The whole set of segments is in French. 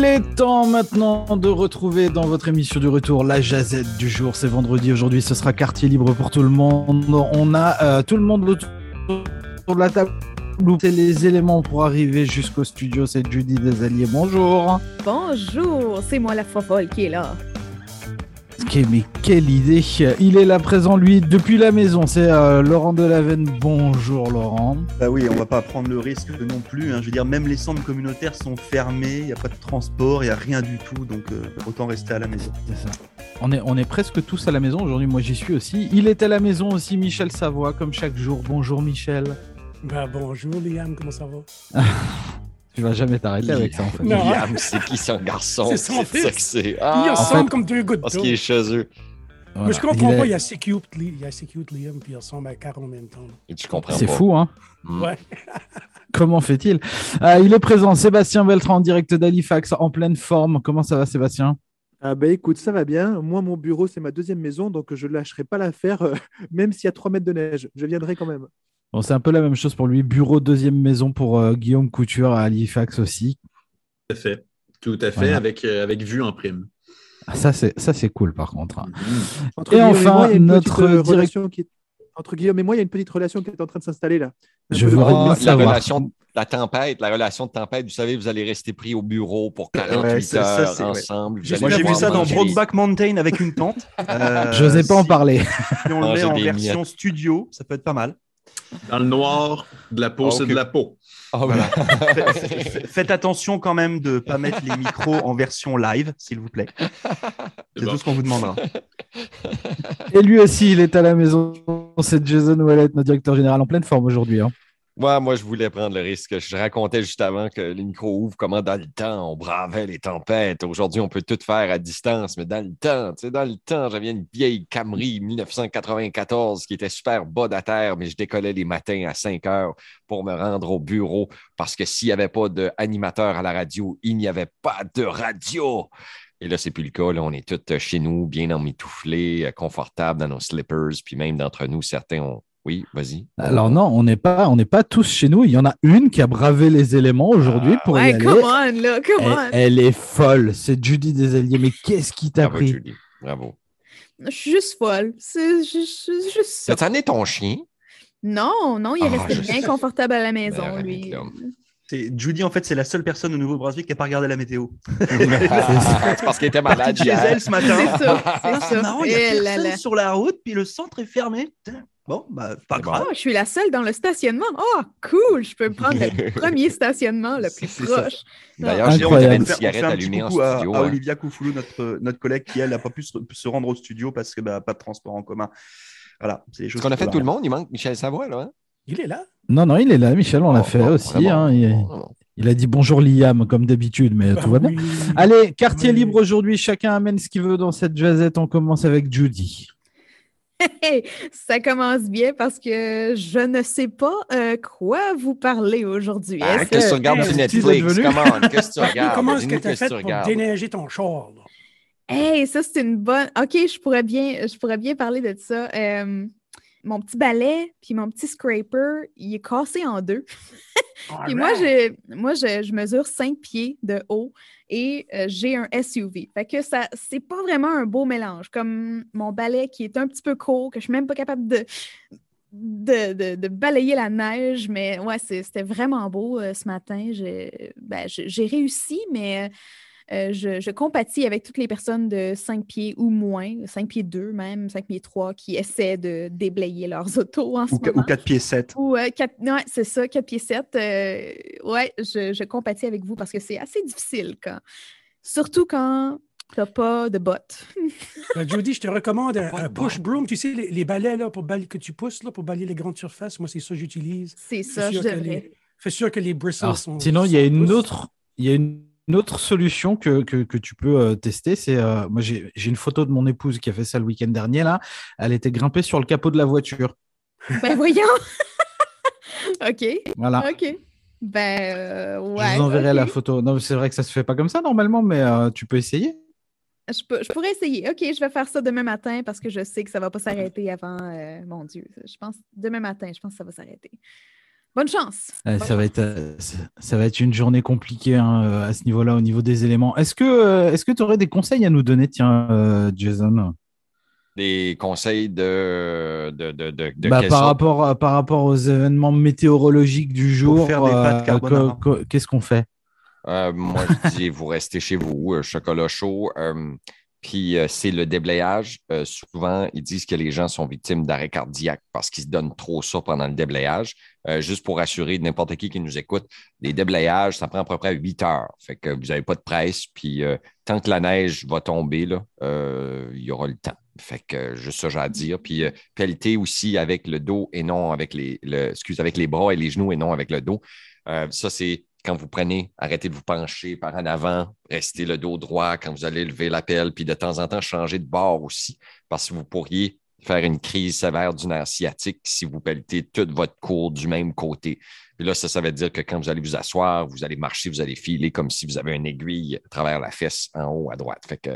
Il est temps maintenant de retrouver dans votre émission du retour la jazette du jour. C'est vendredi aujourd'hui, ce sera quartier libre pour tout le monde. On a euh, tout le monde autour de la table. C'est les éléments pour arriver jusqu'au studio. C'est Judy Desalliés. Bonjour. Bonjour, c'est moi la fofolle qui est là. Mais quelle idée Il est là présent, lui, depuis la maison. C'est euh, Laurent Delavenne. Bonjour, Laurent. Bah oui, on va pas prendre le risque non plus. hein. Je veux dire, même les centres communautaires sont fermés, il n'y a pas de transport, il n'y a rien du tout, donc euh, autant rester à la maison. C'est ça. On est, on est presque tous à la maison aujourd'hui. Moi, j'y suis aussi. Il est à la maison aussi, Michel Savoie, comme chaque jour. Bonjour, Michel. Ben, bonjour Liam, comment ça va? Tu vas jamais t'arrêter avec ça, en fait. Non. Liam, c'est qui son garçon? C'est son C'est fils. ça que c'est. Ils Ah, ressemblent comme deux gouttes parce qu'il est chez eux. Voilà. Mais je comprends Il est- pas, il y a assez cute, il y a assez cute Liam, puis il ressemble à Carl en même temps. Et tu comprends C'est fou, hein Mm. Ouais. Comment fait-il? Ah, Il est présent, Sébastien Beltran, en direct d'Halifax, en pleine forme. Comment ça va, Sébastien? Ah bah écoute, ça va bien. Moi, mon bureau, c'est ma deuxième maison, donc je ne lâcherai pas l'affaire, euh, même s'il y a 3 mètres de neige. Je viendrai quand même. Bon, c'est un peu la même chose pour lui. Bureau deuxième maison pour euh, Guillaume Couture à Halifax aussi. Tout à fait. Tout à fait, Voilà. avec, euh, avec vue en prime. Ah, Ça, c'est ça, c'est cool, par contre. hein. Entre Et Guillaume enfin, moi, notre euh, direct- relation qui est- Entre Guillaume et moi, il y a une petite relation qui est en train de s'installer là. Un Je Ah, la savoir. relation, la tempête, la relation de tempête, vous savez, vous allez rester pris au bureau pour 48 Ouais, ça- ça, heures c'est- ouais. ensemble. Moi, j'ai vu ça dans Brokeback Mountain avec une tente. Euh, Je n'osais pas en parler. Si on le met en version studio, ça peut être pas mal. Dans le noir, de la peau, Ah, c'est de la peau. Ah, Faites attention quand même de ne pas mettre les micros en version live, s'il vous plaît. C'est bon. tout ce qu'on vous demandera. Et lui aussi, il est à la maison. C'est Jason Wallet, notre directeur général, en pleine forme aujourd'hui. hein. Ouais, moi, je voulais prendre le risque. Je racontais juste avant que les micros ouvrent comment dans le temps, on bravait les tempêtes. Aujourd'hui, on peut tout faire à distance, mais dans le temps, tu sais, dans le temps, j'avais une vieille Camry 1994 qui était super bas à terre, mais je décollais les matins à 5 heures pour me rendre au bureau parce que s'il n'y avait pas d'animateur à la radio, il n'y avait pas de radio. Et là, c'est plus le cas. Là, on est tous chez nous, bien emmitouflés, euh, confortables dans nos slippers, puis même d'entre nous, certains ont. Oui, vas-y. Alors non, on n'est pas, on n'est pas tous chez nous. Il y en a une qui a bravé les éléments aujourd'hui pour y aller. on, là, come Elle, on. elle est folle. C'est Judy Desalliés. Mais qu'est-ce qui t'a Bravo, pris? Julie. Bravo. Je suis juste folle. C'est juste, juste- ton chien? Non, non, il est Ah, resté bien sais. confortable à la maison, Ben, lui. Judy, en fait, c'est la seule personne au Nouveau-Brunswick qui n'a pas regardé la météo. c'est parce qu'il était malade Partie chez elle ce matin. C'est ça, Ah, c'est c'est ça. marrant, il y a Eh là personne là. sur la route, puis le centre est fermé. Putain. Bon, bah, pas bon. grave. Oh, je suis la seule dans le stationnement. Oh, cool! Je peux me prendre le premier stationnement le plus proche. D'ailleurs, Ah, j'ai une cigarette allumée en à- studio. À, hein. Olivia Koufoulou, notre, notre collègue qui, elle, n'a pas pu se, se rendre au studio parce que bah, pas de transport en commun. Voilà, c'est les choses Ce qu'on a fait tout le monde, il manque Michel Savoie, là. hein? Il est là. Non, non, il est là, Michel. On l'a Oh, fait bon, aussi. hein. Il, a dit bonjour Liam comme d'habitude, mais Ben tout va bien. oui. Allez, quartier Oui. libre aujourd'hui. Chacun amène ce qu'il veut dans cette jazette. On commence avec Judy. Ça commence bien parce que je ne sais pas euh, quoi vous parler aujourd'hui. Ah, Est-ce Qu'est-ce que tu regardes Hey, sur Netflix? devenu- Comment? Qu'est-ce que tu regardes? Comment est-ce que tu as fait pour regardes. déneiger ton char? là? Hey, ça, c'est une bonne. OK, je pourrais bien, je pourrais bien parler de ça. Euh, mon petit balai puis mon petit scraper, il est cassé en deux. Puis moi, j'ai, moi je, je mesure 5 pieds de haut et euh, j'ai un SUV. Fait que ça, c'est pas vraiment un beau mélange. Comme mon balai qui est un petit peu court, que je suis même pas capable de, de, balayer la neige. Mais ouais, c'était vraiment beau euh, ce matin. J'ai, ben, réussi, mais euh, je, je compatis avec toutes les personnes de 5 pieds ou moins, 5 pieds 2 même, 5 pieds 3, qui essaient de déblayer leurs autos en ce Ou, moment. ou 4 pieds 7. Ou euh, quatre- ouais, c'est ça, 4 pieds 7. ouais, je, je compatis avec vous parce que c'est assez difficile quand. Surtout quand t'as pas de bottes. Ben, Jody, je te recommande un, push broom. Tu sais, les, les balais là, pour balayer, que tu pousses là, pour balayer les grandes surfaces. Moi, c'est ça que j'utilise. C'est ça, je devrais. les- Fais sûr que les bristles Alors, sont. sinon, il y a une pousses. autre, il y a une une autre solution que, que, que tu peux euh, tester. C'est euh, moi, j'ai une photo de mon épouse qui a fait ça le week-end dernier. Là, elle était grimpée sur le capot de la voiture. Ben voyons! OK, Voilà. OK. Ben euh, ouais. Je vous enverrai la photo. Non, c'est vrai que ça se fait pas comme ça normalement, mais euh, tu peux essayer. Je, peux- je pourrais essayer. OK, je vais faire ça demain matin parce que je sais que ça va pas s'arrêter avant. euh, mon Dieu, je pense demain matin, je pense que ça va s'arrêter. Bonne chance. Bonne ça, va être, euh, ça, va être une journée compliquée hein, euh, à ce niveau-là, au niveau des éléments. Est-ce que euh, est-ce que tu aurais des conseils à nous donner, tiens, Jason? Des conseils de, de, de, de, de Bah, par, rapport, à- par rapport aux événements météorologiques du jour, euh, qu'est-ce qu'on fait? Euh, moi, je dis, vous restez chez vous, chocolat chaud. euh, puis euh, c'est le déblayage. Euh, souvent, ils disent que les gens sont victimes d'arrêt cardiaque parce qu'ils se donnent trop ça pendant le déblayage. Euh, juste pour assurer n'importe qui qui nous écoute, les déblayages, ça prend à peu près 8 heures. Fait que vous n'avez pas de presse. Puis tant que la neige va tomber, il y aura le temps. Fait que juste ça, j'ai à dire. Puis pelleter aussi avec le dos et non avec les, avec les bras et les genoux et non avec le dos. Ça, c'est quand vous prenez, arrêtez de vous pencher par en avant, restez le dos droit quand vous allez lever la pelle, puis de temps en temps, changer de bord aussi, parce que vous pourriez faire une crise sévère du nerf sciatique si vous pelletez toute votre cour du même côté. Puis là, ça, ça veut dire que quand vous allez vous asseoir, vous allez marcher, vous allez filer comme si vous avez une aiguille à travers la fesse en haut à droite. Fait que,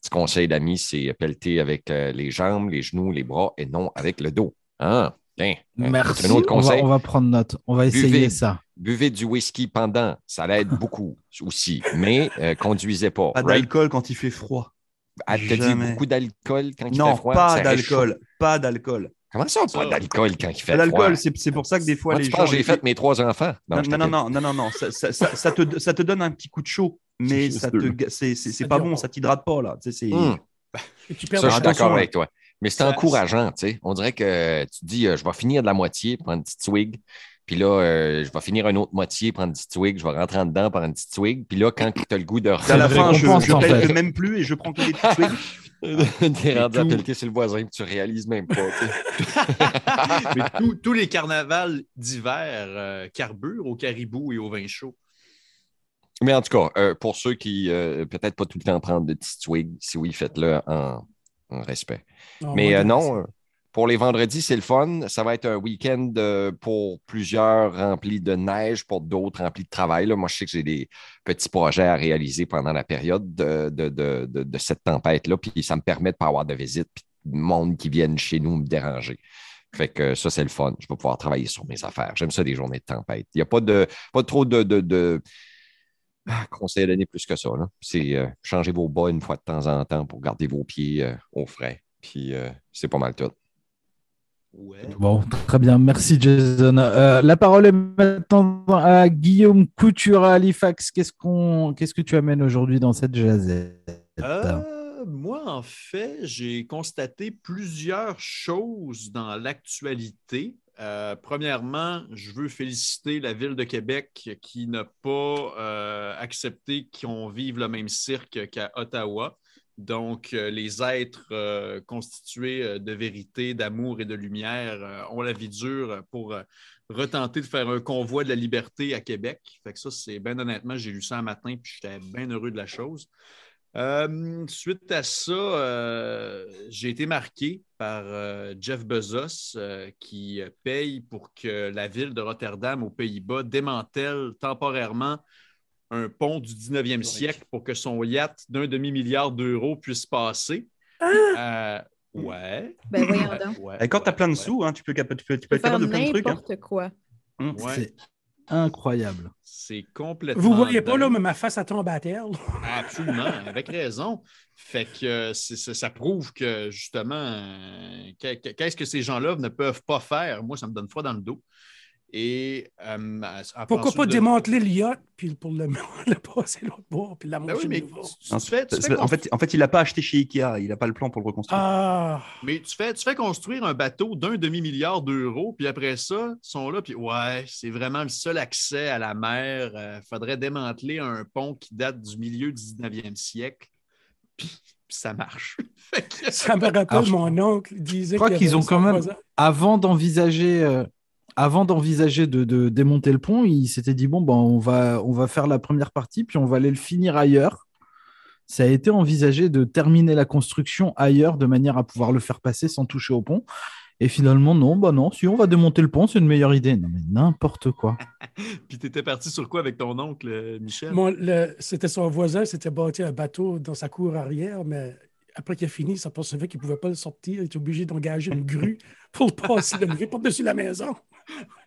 petit conseil d'amis, c'est pelleter avec euh, les jambes, les genoux, les bras et non avec le dos. Ah, tiens, hein, Merci. un autre on, va, conseil on va prendre note. On va essayer Buvez. ça. Buvez du whisky pendant, ça l'aide beaucoup aussi, mais euh, conduisez pas. Pas right? d'alcool quand il fait froid. Elle te dit beaucoup d'alcool quand il non, fait froid? pas ça réchauffe. d'alcool. Pas d'alcool. Comment ça, pas d'alcool quand il fait Pas froid? d'alcool, c'est c'est pour ça que des fois Moi, les tu gens. j'ai fait mes trois enfants? Non, non, non, non, non, non, non, ça, ça- ça- ça te, ça te donne un petit coup de chaud, mais ça te, c'est pas bon, pas. ça t'hydrate pas là. Hum, Et tu perds Ça, je suis d'accord avec toi. Mais c'est encourageant, tu sais. On dirait que tu te dis, euh, je vais finir de la moitié, prendre une petite swig. Puis là, euh, je vais finir une autre moitié, prendre une petite swig. Je vais rentrer en dedans, prendre une petite swig. Puis là, quand tu as le goût de à la fin, je, récompense, je en pèle fait. même plus et je prends que des petits swigs. T'es rendu à tout. pelleter sur le voisin, puis tu réalises même pas. Mais tous- tous les carnavals d'hiver euh, carburent au caribou et au vin chaud. Mais en tout cas, euh, pour ceux qui euh, peut-être pas tout le temps prendre de petites swigs, si oui, faites-le en, en respect. Non, Mais moi, euh, non, euh, pour les vendredis, c'est le fun. Ça va être un week-end euh, pour plusieurs remplis de neige, pour d'autres remplis de travail. là. Moi, je sais que j'ai des petits projets à réaliser pendant la période de, de- de- de- cette tempête-là. Puis ça me permet de ne pas avoir de visite, puis de monde qui viennent chez nous me déranger. Fait que ça, c'est le fun. Je vais pouvoir travailler sur mes affaires. J'aime ça, des journées de tempête. Il n'y a pas, de, pas trop de, de, de ah, à donner plus que ça. C'est euh, changer vos bas une fois de temps en temps pour garder vos pieds euh, au frais. Puis c'est pas mal tout. Ouais. Bon, très bien. Merci, Jason. Euh, la parole est maintenant à Guillaume Couture à Halifax. Qu'est-ce qu'on, qu'est-ce que tu amènes aujourd'hui dans cette jazette? Euh, moi, en fait, j'ai constaté plusieurs choses dans l'actualité. Euh, premièrement, je veux féliciter la Ville de Québec qui n'a pas accepté qu'on vive le même cirque qu'à Ottawa. Donc, euh, les êtres euh, constitués euh, de vérité, d'amour et de lumière ont la vie dure pour retenter de faire un convoi de la liberté à Québec. Fait que ça, c'est bien honnêtement, j'ai lu ça un matin puis j'étais bien heureux de la chose. Suite à ça, j'ai été marqué par Jeff Bezos qui paye pour que la ville de Rotterdam aux Pays-Bas démantèle temporairement un pont du 19e siècle pour que son yacht d'un demi-milliard d'euros puisse passer. Euh, ouais. Ben voyons Ouais, donc. ouais, Et quand tu as plein de ouais. sous, hein, tu peux, tu peux, tu peux Tu peux être faire capable de plein de trucs. hein. n'importe quoi. Hum. Ouais, C'est incroyable. c'est complètement. Vous voyez pas, dingue. là, mais ma face, a tombe à terre. Absolument, avec raison. Fait que euh, ça prouve que justement, euh, qu'est- qu'est-ce que ces gens-là ne peuvent pas faire? Moi, ça me donne froid dans le dos. Et euh, à- Pourquoi pas de- démanteler le yacht, puis pour le, le passer l'autre bord, puis la Ben oui, mais tu, tu Non, fais, tu c'est- fais en, fait, en fait, il n'a pas acheté chez Ikea, il n'a pas le plan pour le reconstruire. Ah, Mais tu fais, tu fais construire un bateau d'un demi-milliard d'euros, puis après ça, ils sont là, puis ouais, c'est vraiment le seul accès à la mer. Il faudrait démanteler un pont qui date du milieu du 19e siècle. Puis, puis ça marche. Ça me rappelle Alors, mon oncle, disait je crois qu'il qu'ils ont quand même- voisin. Avant d'envisager, euh, avant d'envisager de, de démonter le pont, il s'était dit bon, ben, on va, on va faire la première partie, puis on va aller le finir ailleurs. Ça a été envisagé de terminer la construction ailleurs de manière à pouvoir le faire passer sans toucher au pont. Et finalement, non, bah non, si on va démonter le pont, c'est une meilleure idée. Non, mais n'importe quoi. Puis t'étais parti sur quoi avec ton oncle, Michel? Le- C'était son voisin, c'était bâti un bateau dans sa cour arrière, mais après qu'il a fini, il s'apercevait qu'il ne pouvait pas le sortir. Il était obligé d'engager une grue pour le passer de lever par-dessus la maison.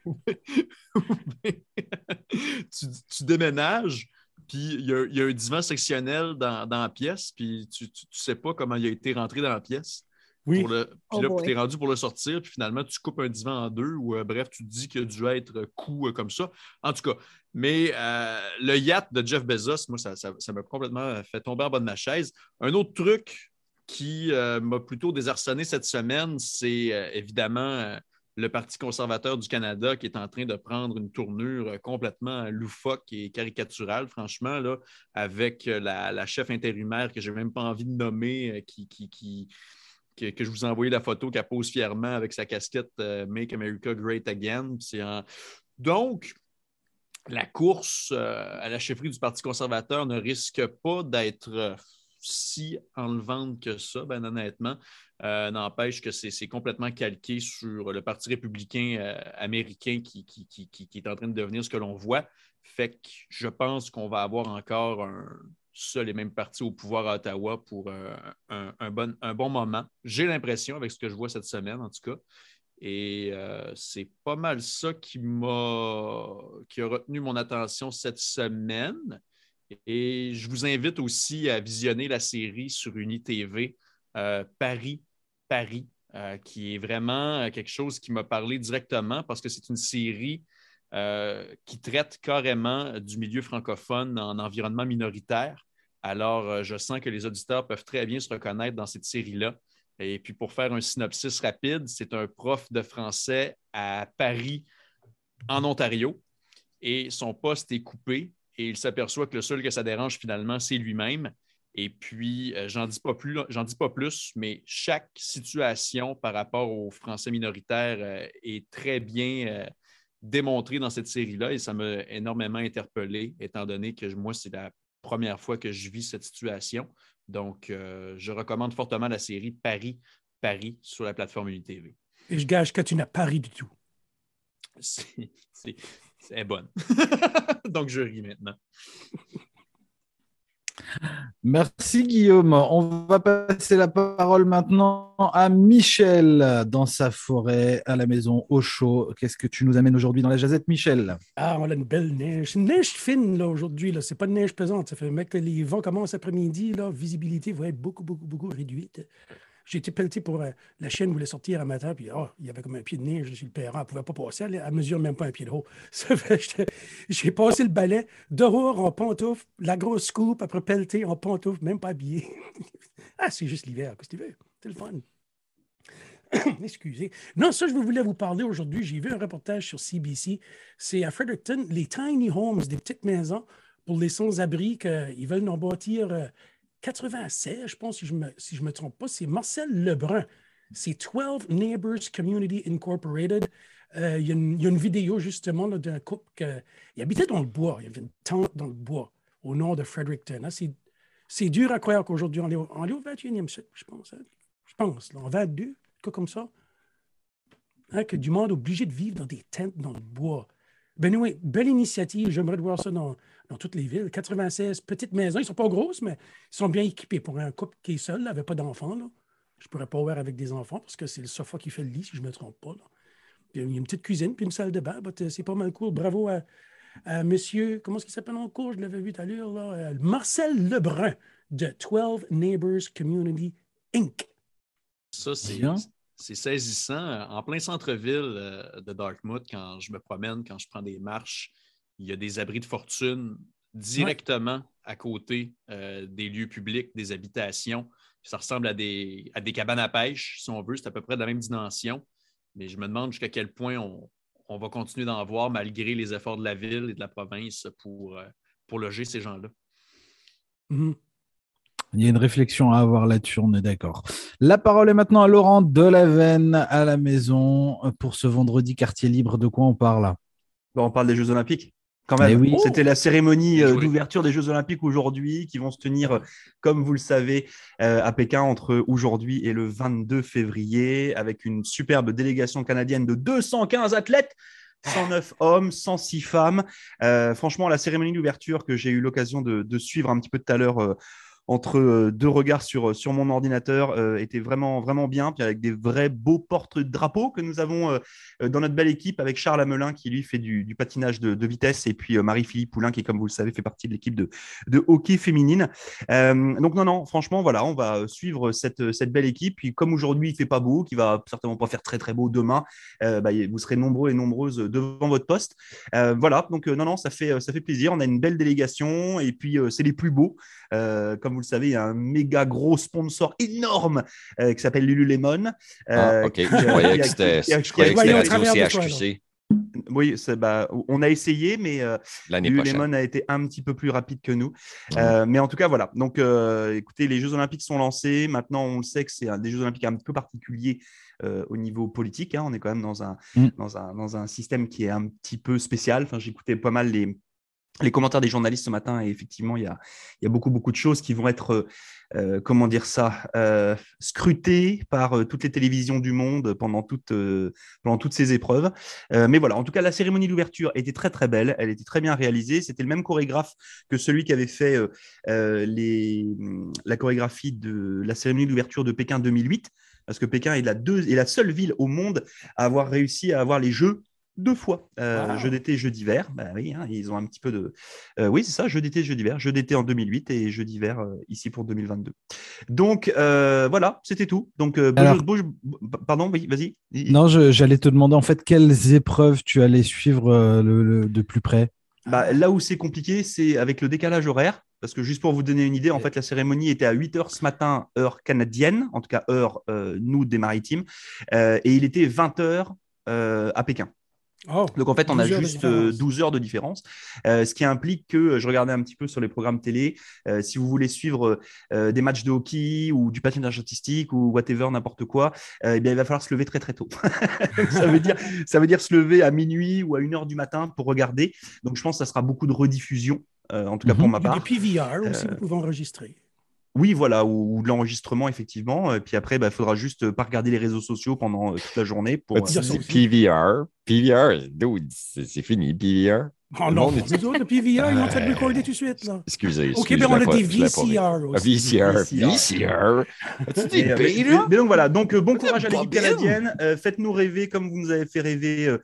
tu, tu déménages, puis il y, a- il y a un divan sectionnel dans, dans la pièce, puis tu ne sais pas comment il a été rentré dans la pièce. Oui, Pour le, puis Oh là, boy. tu es rendu pour le sortir, puis finalement, tu coupes un divan en deux, ou euh, bref, tu te dis qu'il a dû être coup euh, comme ça. En tout cas, mais euh, le yacht de Jeff Bezos, moi, ça ça- ça m'a complètement fait tomber en bas de ma chaise. Un autre truc qui euh, m'a plutôt désarçonné cette semaine, c'est euh, évidemment euh, le Parti conservateur du Canada qui est en train de prendre une tournure euh, complètement loufoque et caricaturale, franchement, là, avec euh, la, chef intérimaire que je n'ai même pas envie de nommer, euh, qui, que, je vous ai envoyé la photo qu'elle pose fièrement avec sa casquette Make America Great Again. Donc, la course à la chefferie du Parti conservateur ne risque pas d'être si enlevante que ça, ben honnêtement. Euh, N'empêche que c'est complètement calqué sur le Parti républicain euh, américain qui, est en train de devenir ce que l'on voit. Fait que je pense qu'on va avoir encore un seul et même parti au pouvoir à Ottawa pour euh, un, bon, moment. J'ai l'impression, avec ce que je vois cette semaine, en tout cas. Et c'est pas mal ça qui m'a qui a retenu mon attention cette semaine. Et je vous invite aussi à visionner la série sur UniTV euh, Paris, Paris, euh, qui est vraiment quelque chose qui m'a parlé directement parce que c'est une série euh, qui traite carrément du milieu francophone en environnement minoritaire. Alors, euh, je sens que les auditeurs peuvent très bien se reconnaître dans cette série-là. Et puis, pour faire un synopsis rapide, c'est un prof de français à Paris, en Ontario, et son poste est coupé, et il s'aperçoit que le seul que ça dérange finalement, c'est lui-même. Et puis, euh, j'en dis pas plus, j'en dis pas plus, mais chaque situation par rapport aux Français minoritaires euh, est très bien euh, démontrée dans cette série-là, et ça m'a énormément interpellé, étant donné que moi, c'est la première fois que je vis cette situation. Donc, je recommande fortement la série Paris, Paris sur la plateforme UniTV. et je gage que tu n'as pas ri du tout. C'est c'est- c'est bonne. Donc, je ris maintenant. Merci Guillaume. On va passer la parole maintenant à Michel dans sa forêt, à la maison, au chaud. Qu'est-ce que tu nous amènes aujourd'hui dans la jazette, Michel? Ah, on a une belle neige. Une neige fine, là, aujourd'hui. Là. C'est pas une neige pesante. Ça fait mec, que les vents commencent après-midi. La visibilité va être beaucoup, beaucoup, beaucoup réduite. J'ai été pelleté pour euh, la chienne voulait sortir un matin, puis oh, il y avait comme un pied de neige sur le perron. Elle ne pouvait pas passer. Elle, elle mesure même pas un pied de haut. J'ai passé le balai dehors en pantoufle, la grosse coupe, après pelleté en pantoufle, même pas habillé. ah, c'est juste l'hiver. Qu'est-ce que tu veux? C'est le fun. Excusez. Non, ça, je voulais vous parler aujourd'hui. J'ai vu un reportage sur CBC. C'est à Fredericton, les tiny homes, des petites maisons pour les sans-abri qu'ils veulent en bâtir euh, 96, je pense, si je ne me, si me trompe pas. C'est Marcel Lebrun. C'est 12 Neighbors Community Incorporated. Euh, Il y, a une- vidéo justement d'un couple qui habitait dans le bois. Il y avait une tente dans le bois au nord de Fredericton. hein. C'est- dur à croire qu'aujourd'hui, on est on est au 21e siècle, je pense. hein. Je pense, là, en 22, quelque chose comme ça. Hein, que du monde obligé de vivre dans des tentes dans le bois. Ben oui, belle initiative. J'aimerais voir ça dans, dans toutes les villes. 96 petites maisons. Ils ne sont pas grosses, mais ils sont bien équipés. Pour un couple qui est seul, n'avait pas d'enfants, je ne pourrais pas voir avec des enfants parce que c'est le sofa qui fait le lit, si je ne me trompe pas. là. Puis il y a une petite cuisine, puis une salle de bain. euh, c'est pas mal cool. Bravo à, à monsieur, comment est-ce qu'il s'appelle en cours? Je l'avais vu tout à l'heure, là. euh, Marcel Lebrun de 12 Neighbors Community Inc. Ça, c'est saisissant. En plein centre-ville euh, de Dartmouth, quand je me promène, quand je prends des marches, il y a des abris de fortune directement à côté euh, des lieux publics, des habitations. Ça ressemble à des, à des cabanes à pêche, si on veut. C'est à peu près de la même dimension. Mais je me demande jusqu'à quel point on, on va continuer d'en voir malgré les efforts de la ville et de la province pour, euh, pour loger ces gens-là. Mhm. Il y a une réflexion à avoir là-dessus, on est d'accord. La parole est maintenant à Laurent Delaveine à la maison pour ce vendredi quartier libre. De quoi on parle Bon, on parle des Jeux Olympiques. Quand même. oui. C'était la cérémonie euh, d'ouverture des Jeux Olympiques aujourd'hui, qui vont se tenir, euh, comme vous le savez, euh, à Pékin entre aujourd'hui et le 22 février, avec une superbe délégation canadienne de 215 athlètes. 109 hommes, 106 femmes. Euh, franchement, la cérémonie d'ouverture que j'ai eu l'occasion de, de suivre un petit peu tout à l'heure euh, entre euh, deux regards sur, sur mon ordinateur euh, était vraiment, vraiment bien. Puis avec des vrais beaux porte-drapeaux que nous avons euh, euh, dans notre belle équipe avec Charles Amelin qui lui fait du, patinage de, de vitesse et puis euh, Marie-Philippe Poulain qui, comme vous le savez, fait partie de l'équipe de, de hockey féminine. Euh, donc non, non, franchement, voilà, on va suivre cette, cette belle équipe. Puis comme aujourd'hui, il fait pas beau, qui va certainement pas faire très très beau demain, euh, bah, vous serez nombreux et nombreuses devant votre poste. Euh, voilà, donc euh, non, non, ça fait, ça fait plaisir. On a une belle délégation et puis euh, c'est les plus beaux. Euh, comme vous le savez, il y a un méga gros sponsor énorme euh, qui s'appelle Lululemon. Ah, euh, OK. qui- Je croyais que c'était CHQC Oui, bah, on a essayé, mais euh. Lululemon a été un petit peu plus rapide que nous. Euh, mais en tout cas, voilà. Donc, euh, écoutez, les Jeux Olympiques sont lancés. Maintenant, on le sait que c'est des Jeux Olympiques un peu particuliers euh, au niveau politique. hein. On est quand même dans un, Mm. dans, un, dans un système qui est un petit peu spécial. Enfin, J'écoutais pas mal les, les commentaires des journalistes ce matin et effectivement, il y a, beaucoup, beaucoup de choses qui vont être, euh, euh, comment dire ça, euh, scrutées par toutes les télévisions du monde pendant, toute, pendant toutes ces épreuves. Mais voilà, en tout cas, la cérémonie d'ouverture était très, très belle. Elle était très bien réalisée. C'était le même chorégraphe que celui qui avait fait les, la chorégraphie de la cérémonie d'ouverture de Pékin 2008, parce que Pékin est la seule ville au monde à avoir réussi à avoir les Jeux deux fois, euh, Wow. jeu d'été, jeu d'hiver. Bah oui, hein, ils ont un petit peu de. Euh, oui, c'est ça, jeu d'été, jeu d'hiver. Jeu d'été en 2008 et jeu d'hiver euh, ici pour 2022. Donc euh, voilà, c'était tout. Donc, beau Alors- jeu- beau jeu- pardon, oui, vas-y. Non, j'allais te demander en fait quelles épreuves tu allais suivre le- le- de plus près? Bah, là où c'est compliqué, c'est avec le décalage horaire. Parce que juste pour vous donner une idée, en fait, la cérémonie était à 8 heures ce matin, heure canadienne, en tout cas heure nous des maritimes, et il était 20 heures euh, à Pékin. Oh, Donc en fait, on a 12 heures de juste euh, différence. 12 heures de différence, euh, ce qui implique que euh, je regardais un petit peu sur les programmes télé. euh, si vous voulez suivre euh, des matchs de hockey ou du patinage artistique ou whatever, n'importe quoi, euh, eh bien, il va falloir se lever très très tôt. ça, veut dire, ça veut dire se lever à minuit ou à 1 heure du matin pour regarder. Donc je pense que ça sera beaucoup de rediffusion, euh, en tout cas pour Mhm. ma part. des PVR aussi, Euh, vous pouvez enregistrer. Oui, voilà, ou, ou de l'enregistrement, effectivement. Et puis après, il bah, faudra juste euh, pas regarder les réseaux sociaux pendant euh, toute la journée. Pour, Tu euh. PVR. PVR, dude, c'est c'est fini, PVR. Oh le non, nous autres, le PVR, ils ont fait Euh, recorder tout de suite. Là. Excusez. OK, excusez, ben on a des. VCR aussi. VCR. VCR. VCR. Mais, euh, donc voilà, donc euh, bon courage à l'équipe canadienne. Euh, Faites-nous rêver comme vous nous avez fait rêver euh,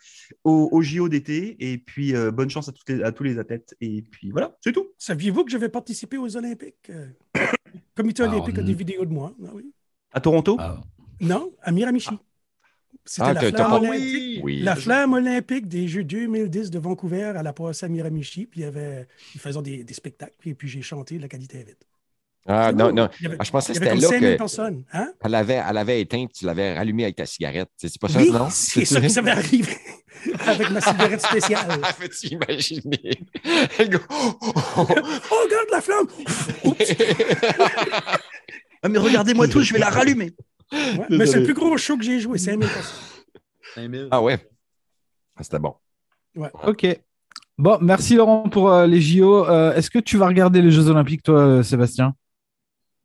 au, au JO d'été. Et puis euh, bonne chance à, toutes les- à tous les athlètes. Et puis voilà, c'est tout. Saviez-vous que je vais participer aux Olympiques? Comité Ah, olympique a des vidéos de moi. Ah oui. À Toronto? Ah. Non, à Miramichi. C'était Ah, la, t'as- t'as flamme olympique, Oui. la flamme olympique des Jeux 2010 de Vancouver à la passée à Miramichi. Puis il y avait, ils faisaient des, des spectacles. Et puis j'ai chanté La qualité est vite. Ah, non, non. Avait, Ah, je pensais que c'était là 5000 que- personnes. Hein? Elle avait, elle avait éteint, tu l'avais rallumé avec ta cigarette. C'est pas ça, oui, non? c'est ça qui s'avait arrivé avec ma cigarette spéciale. Peux-tu imaginer? Oh, regarde la flamme! Oups! Ah, mais regardez-moi tout, je vais la rallumer. Ouais, mais c'est le plus gros show que j'ai joué, 5000 personnes. 5000. Ah ouais? Ah, C'était bon. Ok. Bon, merci Laurent pour euh, les JO. Euh, Est-ce que tu vas regarder les Jeux Olympiques, toi, euh, Sébastien?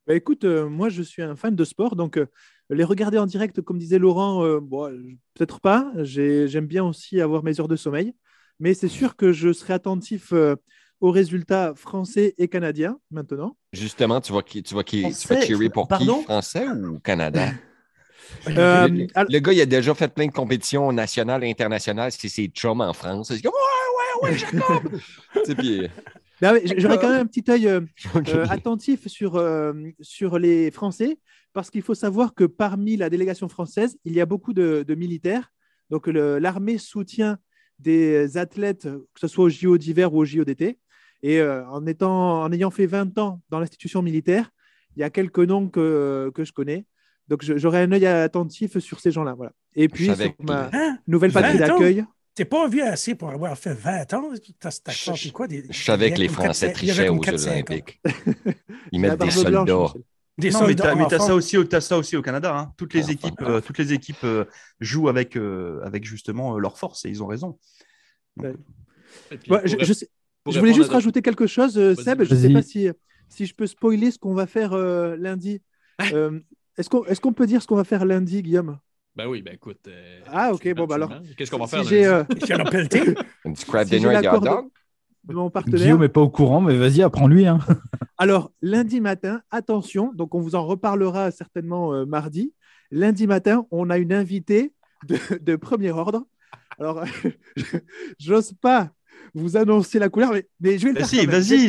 Bah, écoute, euh, moi je suis un fan de sport, donc euh, les regarder en direct, comme disait Laurent, euh, bon, peut-être pas. J'ai- J'aime bien aussi avoir mes heures de sommeil, mais c'est sûr que je serai attentif euh, aux résultats français et canadiens maintenant. Justement, tu vas, qui- tu vas, qui- tu Français, cheerer pour pardon? qui? Français ou Canada? Euh, le, gars, il a déjà fait plein de compétitions nationales et internationales. C'est ses chums en France. Il dit Ouais, ouais, ouais, Jacob! Tu puis, J'aurais quand même un petit œil euh, euh, attentif sur, euh, sur les Français, parce qu'il faut savoir que parmi la délégation française, il y a beaucoup de, de militaires. Donc l'armée soutient des athlètes, que ce soit au JO d'hiver ou au JO d'été. Et en, étant, en ayant fait 20 ans dans l'institution militaire, il y a quelques noms que, que je connais. Donc je- j'aurai un œil attentif sur ces gens-là. Voilà. Et puis sur ma nouvelle patrie 20 ans? d'accueil. T'es pas vieux assez pour avoir fait 20 ans? Je- chanté quoi? Des, Je savais que il y les avait comme Français quatre- il y avait trichaient comme aux Jeux. Olympiques. Ils mettent des blanche, soldats. Des Non, mais soldats t'as mais t'as enfants. ça aussi, au- t'as ça aussi au Canada. hein. Toutes les Ah, équipes, enfin. euh, toutes les équipes euh, jouent avec, euh, avec justement euh, leur force et ils ont raison. Ouais, pour je, rép- je sais- pour je voulais juste rajouter quelque chose, Seb. Je ne sais pas si, si je peux spoiler ce qu'on va faire euh, lundi. Euh, Est-ce qu'on est qu'on peut dire ce qu'on va faire lundi, Guillaume? Ben oui, ben écoute. euh, Ah, ok, bon, bah alors. Qu'est-ce qu'on va Si faire? j'ai lundi? euh, pelleté. Du crab Si j'ai dinner avec des hot de mon partenaire. Guillaume n'est pas au courant, mais vas-y, apprends-lui. Hein. Alors, lundi matin, attention, donc on vous en reparlera certainement euh, mardi. Lundi matin, on a une invitée de, de premier ordre. Alors, j'ose pas vous annoncer la couleur, mais, mais je vais le faire. Vas-y, vas-y.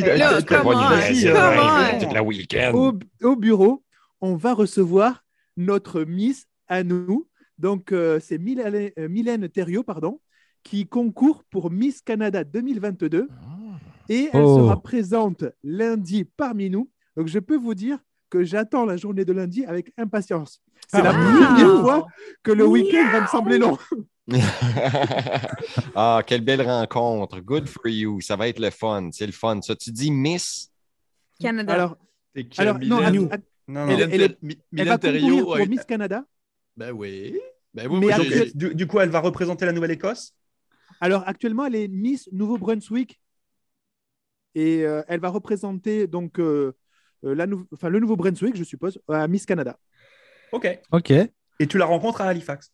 Week-end. Au, au bureau, on va recevoir notre Miss à nous. Donc, euh, c'est Mylène, euh, Mylène Thériault, pardon, qui concourt pour Miss Canada 2022. Et elle Oh. sera présente lundi parmi nous. Donc, je peux vous dire que j'attends la journée de lundi avec impatience. C'est Ah, la wow. première fois que le week-end va me sembler long. ah, quelle belle rencontre. Good for you. Ça va être le fun. C'est le fun. Ça, tu dis Miss? Canada. Alors, alors non, att- att- Non, non. Mylène Elle va concourir pour Miss Canada. Ben oui. Ben oui, Mais moi, du, du coup, elle va représenter la Nouvelle-Écosse? Alors actuellement, elle est Miss Nouveau-Brunswick et euh, elle va représenter donc euh, euh, la nou- enfin, le Nouveau-Brunswick, je suppose, à Miss Canada. Ok. Ok. Et tu la rencontres à Halifax?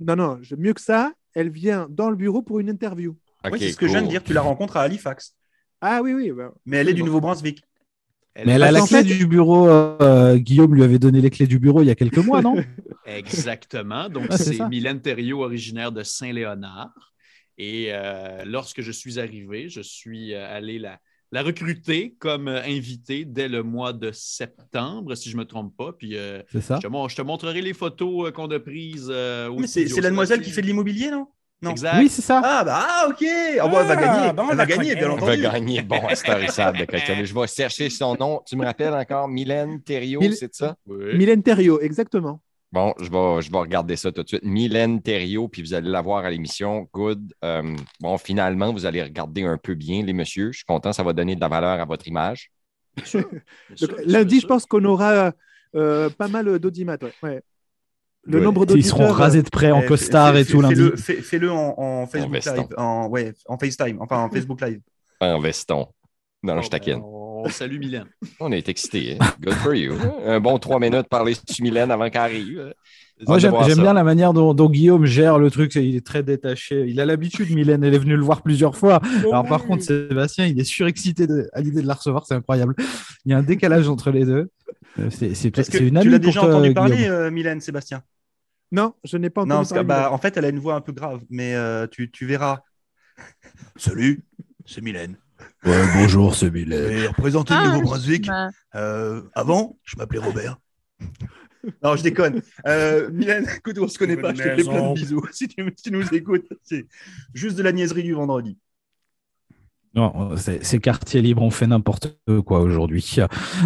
Non, non, je- mieux que ça, elle vient dans le bureau pour une interview. Ok, oui, c'est ce que je viens de dire. Tu la rencontres à Halifax. Ah oui, oui. bah, Mais elle est du Absolument. Mais elle a la clé fait- du bureau. euh, Guillaume lui avait donné les clés du bureau il y a quelques mois, non Exactement. Donc, Ah, c'est. Mylène Thériault, originaire de Saint-Léonard. Et euh, lorsque je suis arrivé, je suis euh, allé la, la recruter comme invitée dès le mois de septembre, si je ne me trompe pas. Puis euh, C'est ça je, te je te montrerai les photos qu'on a prises euh, Mais c'est la demoiselle qui fait de l'immobilier, non? Non. Exact. Oui, c'est ça. Ah, bah, ah, ok. Ah, bon, elle va gagner. bon, on elle va gagner, bien On va entendu. gagner. Bon, historisable de. Je vais chercher son nom. Tu me rappelles encore Mylène Thériault, c'est ça? Oui. Mylène Thériault, exactement. Bon, je vais, je vais regarder ça tout de suite. Mylène Thériault, puis vous allez la voir à l'émission. Good. Euh, bon, finalement, vous allez regarder un peu bien les messieurs. Je suis content, ça va donner de la valeur à votre image. Donc, lundi, je pense qu'on aura euh, pas mal d'audimat. Ouais. ouais. Le Ouais. nombre Ils seront rasés de près en costar fais- et tout lundi. Fais-le fais- fais-le en, en Facebook veston. Live. En, ouais, en FaceTime. Enfin, en Facebook Live. En veston. Non, je taquine. On salue Mylène. On est excités. hein. Good for you. Un bon trois minutes parler sur Mylène avant qu'elle arrive. Moi, Hâte de j'aime bien la manière dont, dont Guillaume gère le truc. Il est très détaché. Il a l'habitude, Mylène. Elle est venue le voir plusieurs fois. Alors, par contre, Sébastien, il est surexcité de- à l'idée de la recevoir. C'est incroyable. Il y a un décalage entre les deux. Euh, C'est une tu amie l'as pour déjà entendu parler, euh, Mylène, Sébastien? Non, je n'ai pas entendu Non, parce que, bah, en fait, elle a une voix un peu grave, mais euh, tu, tu verras. Salut, c'est Mylène. Ouais, bonjour, c'est Mylène. J'ai représenté Ah, le Nouveau-Brunswick. Ben, Euh, avant, je m'appelais Robert. non, je déconne. Euh, Mylène, écoute, on se connaît pas. Je te fais plein de bisous. Si tu, si tu nous écoutes, c'est juste de la niaiserie du vendredi. Non, c'est quartier libre, on fait n'importe quoi aujourd'hui.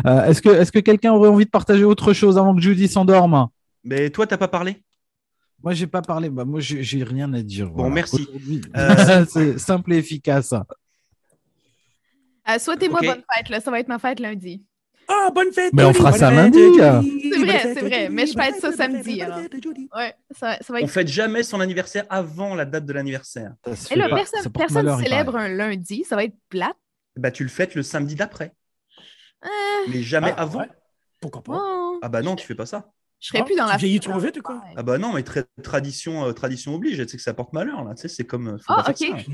Euh, Est-ce que, est que quelqu'un aurait envie de partager autre chose avant que Judy s'endorme? Mais toi, t'as pas parlé? Moi, j'ai pas parlé. Bah, moi, j'ai rien à dire. Bon, merci. Euh, c'est simple et efficace. euh, Souhaitez-moi bonne fête, là. ça va être ma fête lundi. Ah, bonne fête! Mais on fera bonne ça lundi. C'est vrai, c'est vrai, mais je fête ça samedi, alors. Ouais, ça, ça va On fête jamais son anniversaire avant la date de l'anniversaire. Et là, pas. personne, personne célèbre un lundi, ça va être plate. Bah, tu le fêtes le samedi d'après. Euh, Mais jamais Ah, avant. ouais. Pourquoi pas? bon, Ah bah non, tu fais pas ça. Je serais Ah, plus dans tu la. vieillis trop vite ou quoi? Ah bah non, mais tra- tradition, euh, tradition oblige. Tu sais que ça porte malheur là. Tu sais, c'est comme. euh, faut Ah, pas faire ok.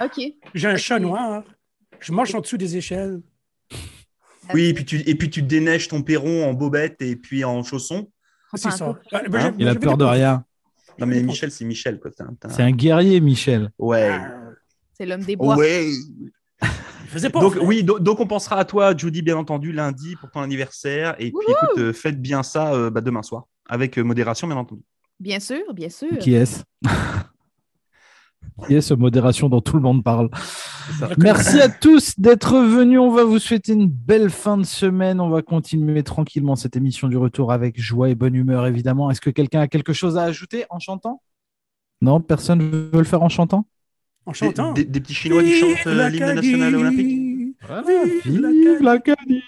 ça. Ok. J'ai un chat noir. Je marche en dessous des échelles. Oui, et puis tu et puis tu déneiges ton perron en bobette et puis en chaussons. C'est ça. Ah, ben, Hein? Il a peur de rien. Non mais Michel, c'est Michel quoi. C'est un guerrier, Michel. Ouais. Ah, C'est l'homme des bois. Ouais. Il faisait pas Donc oui, do- donc on pensera à toi, Judy, bien entendu, lundi pour ton anniversaire. Et puis écoute, euh, faites bien ça euh, bah, demain soir, avec euh, modération, bien entendu. Bien sûr, bien sûr. Qui est-ce? Qui est-ce modération dont tout le monde parle? Merci à tous d'être venus. On va vous souhaiter une belle fin de semaine. On va continuer tranquillement cette émission du retour avec joie et bonne humeur, évidemment. Est-ce que quelqu'un a quelque chose à ajouter en chantant? Non, personne veut le faire en chantant? En Des, chantant. des- des petits Chinois qui chantent euh, l'hymne national olympique. Vive l'Acadie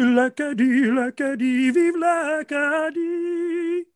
L'Acadie, l'Acadie, vive l'Acadie.